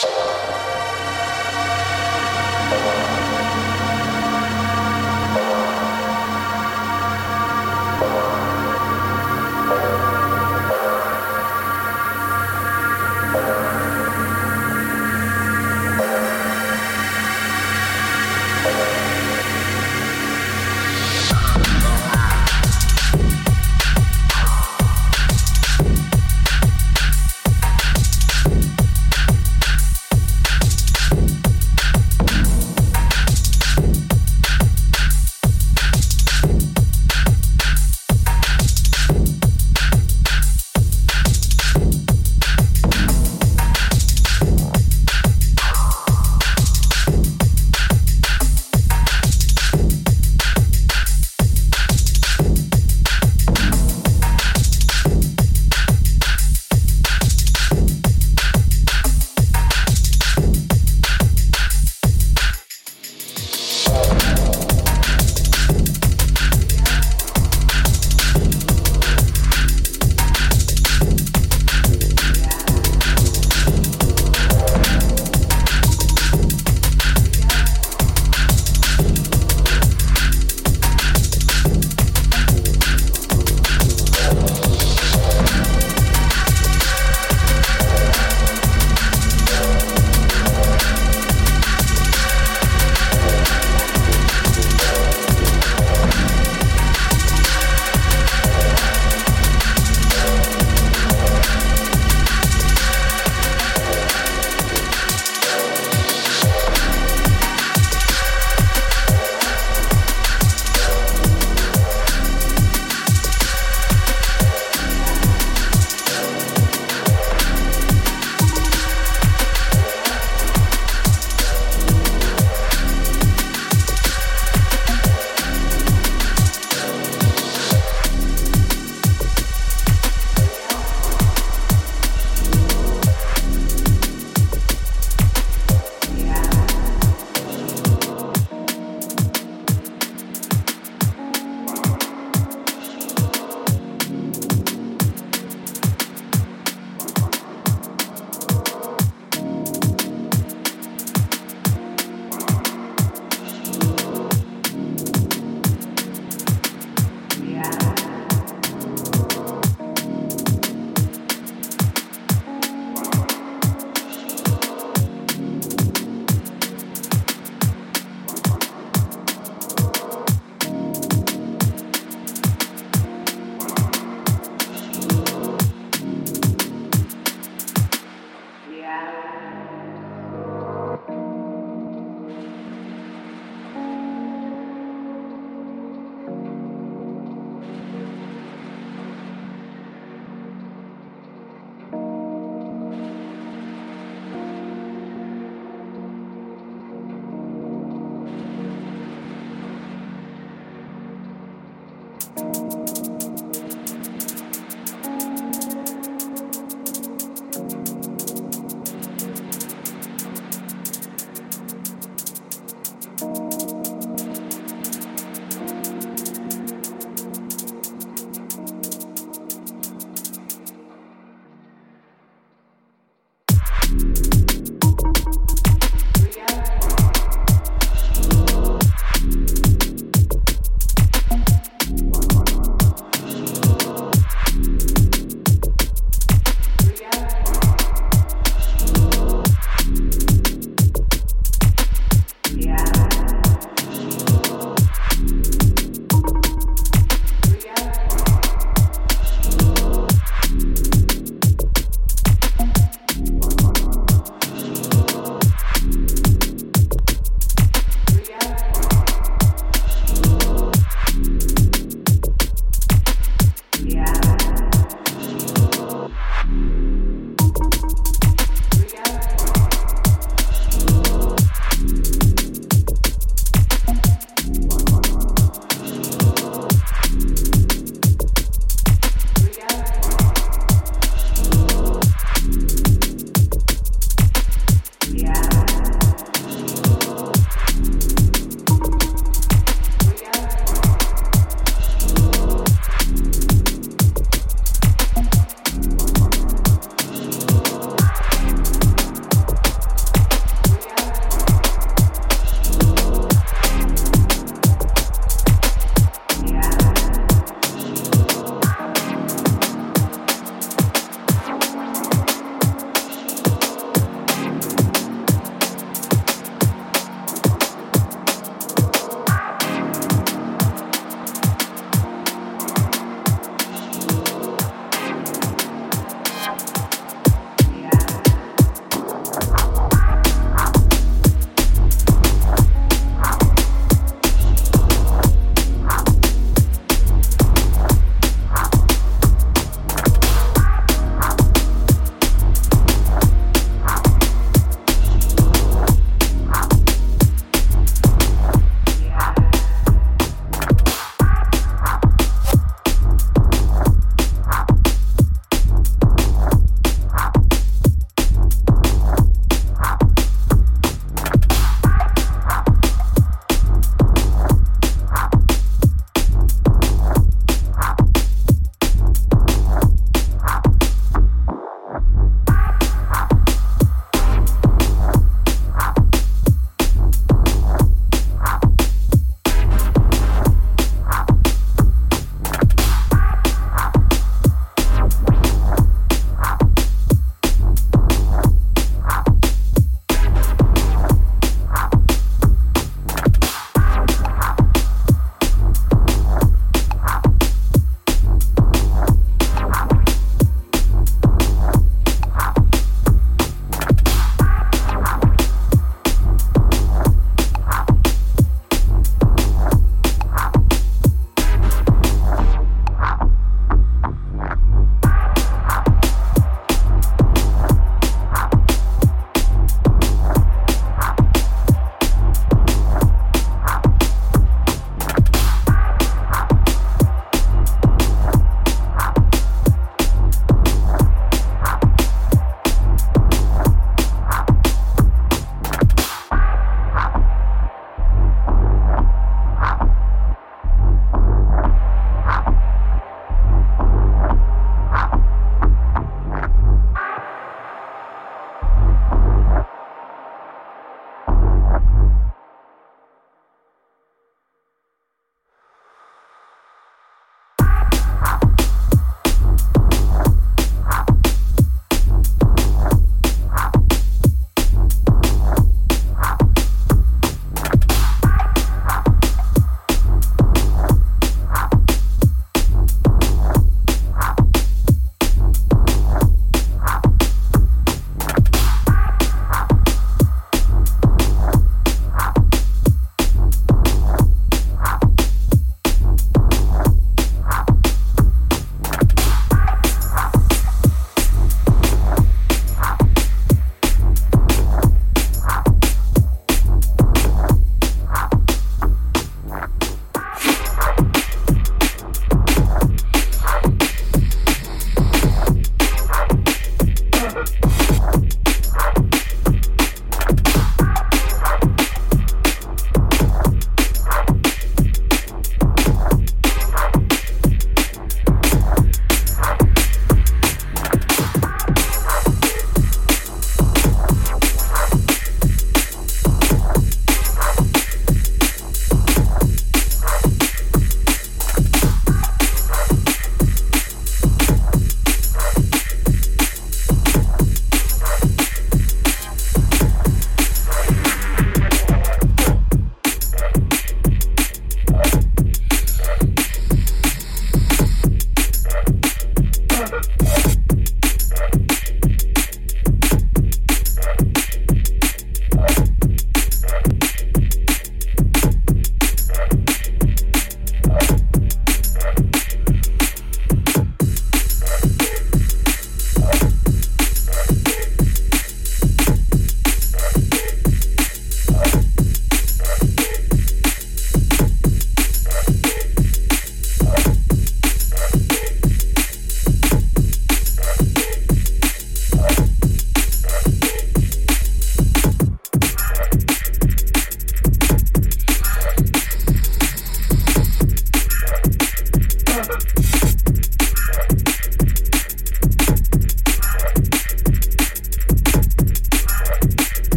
Shh.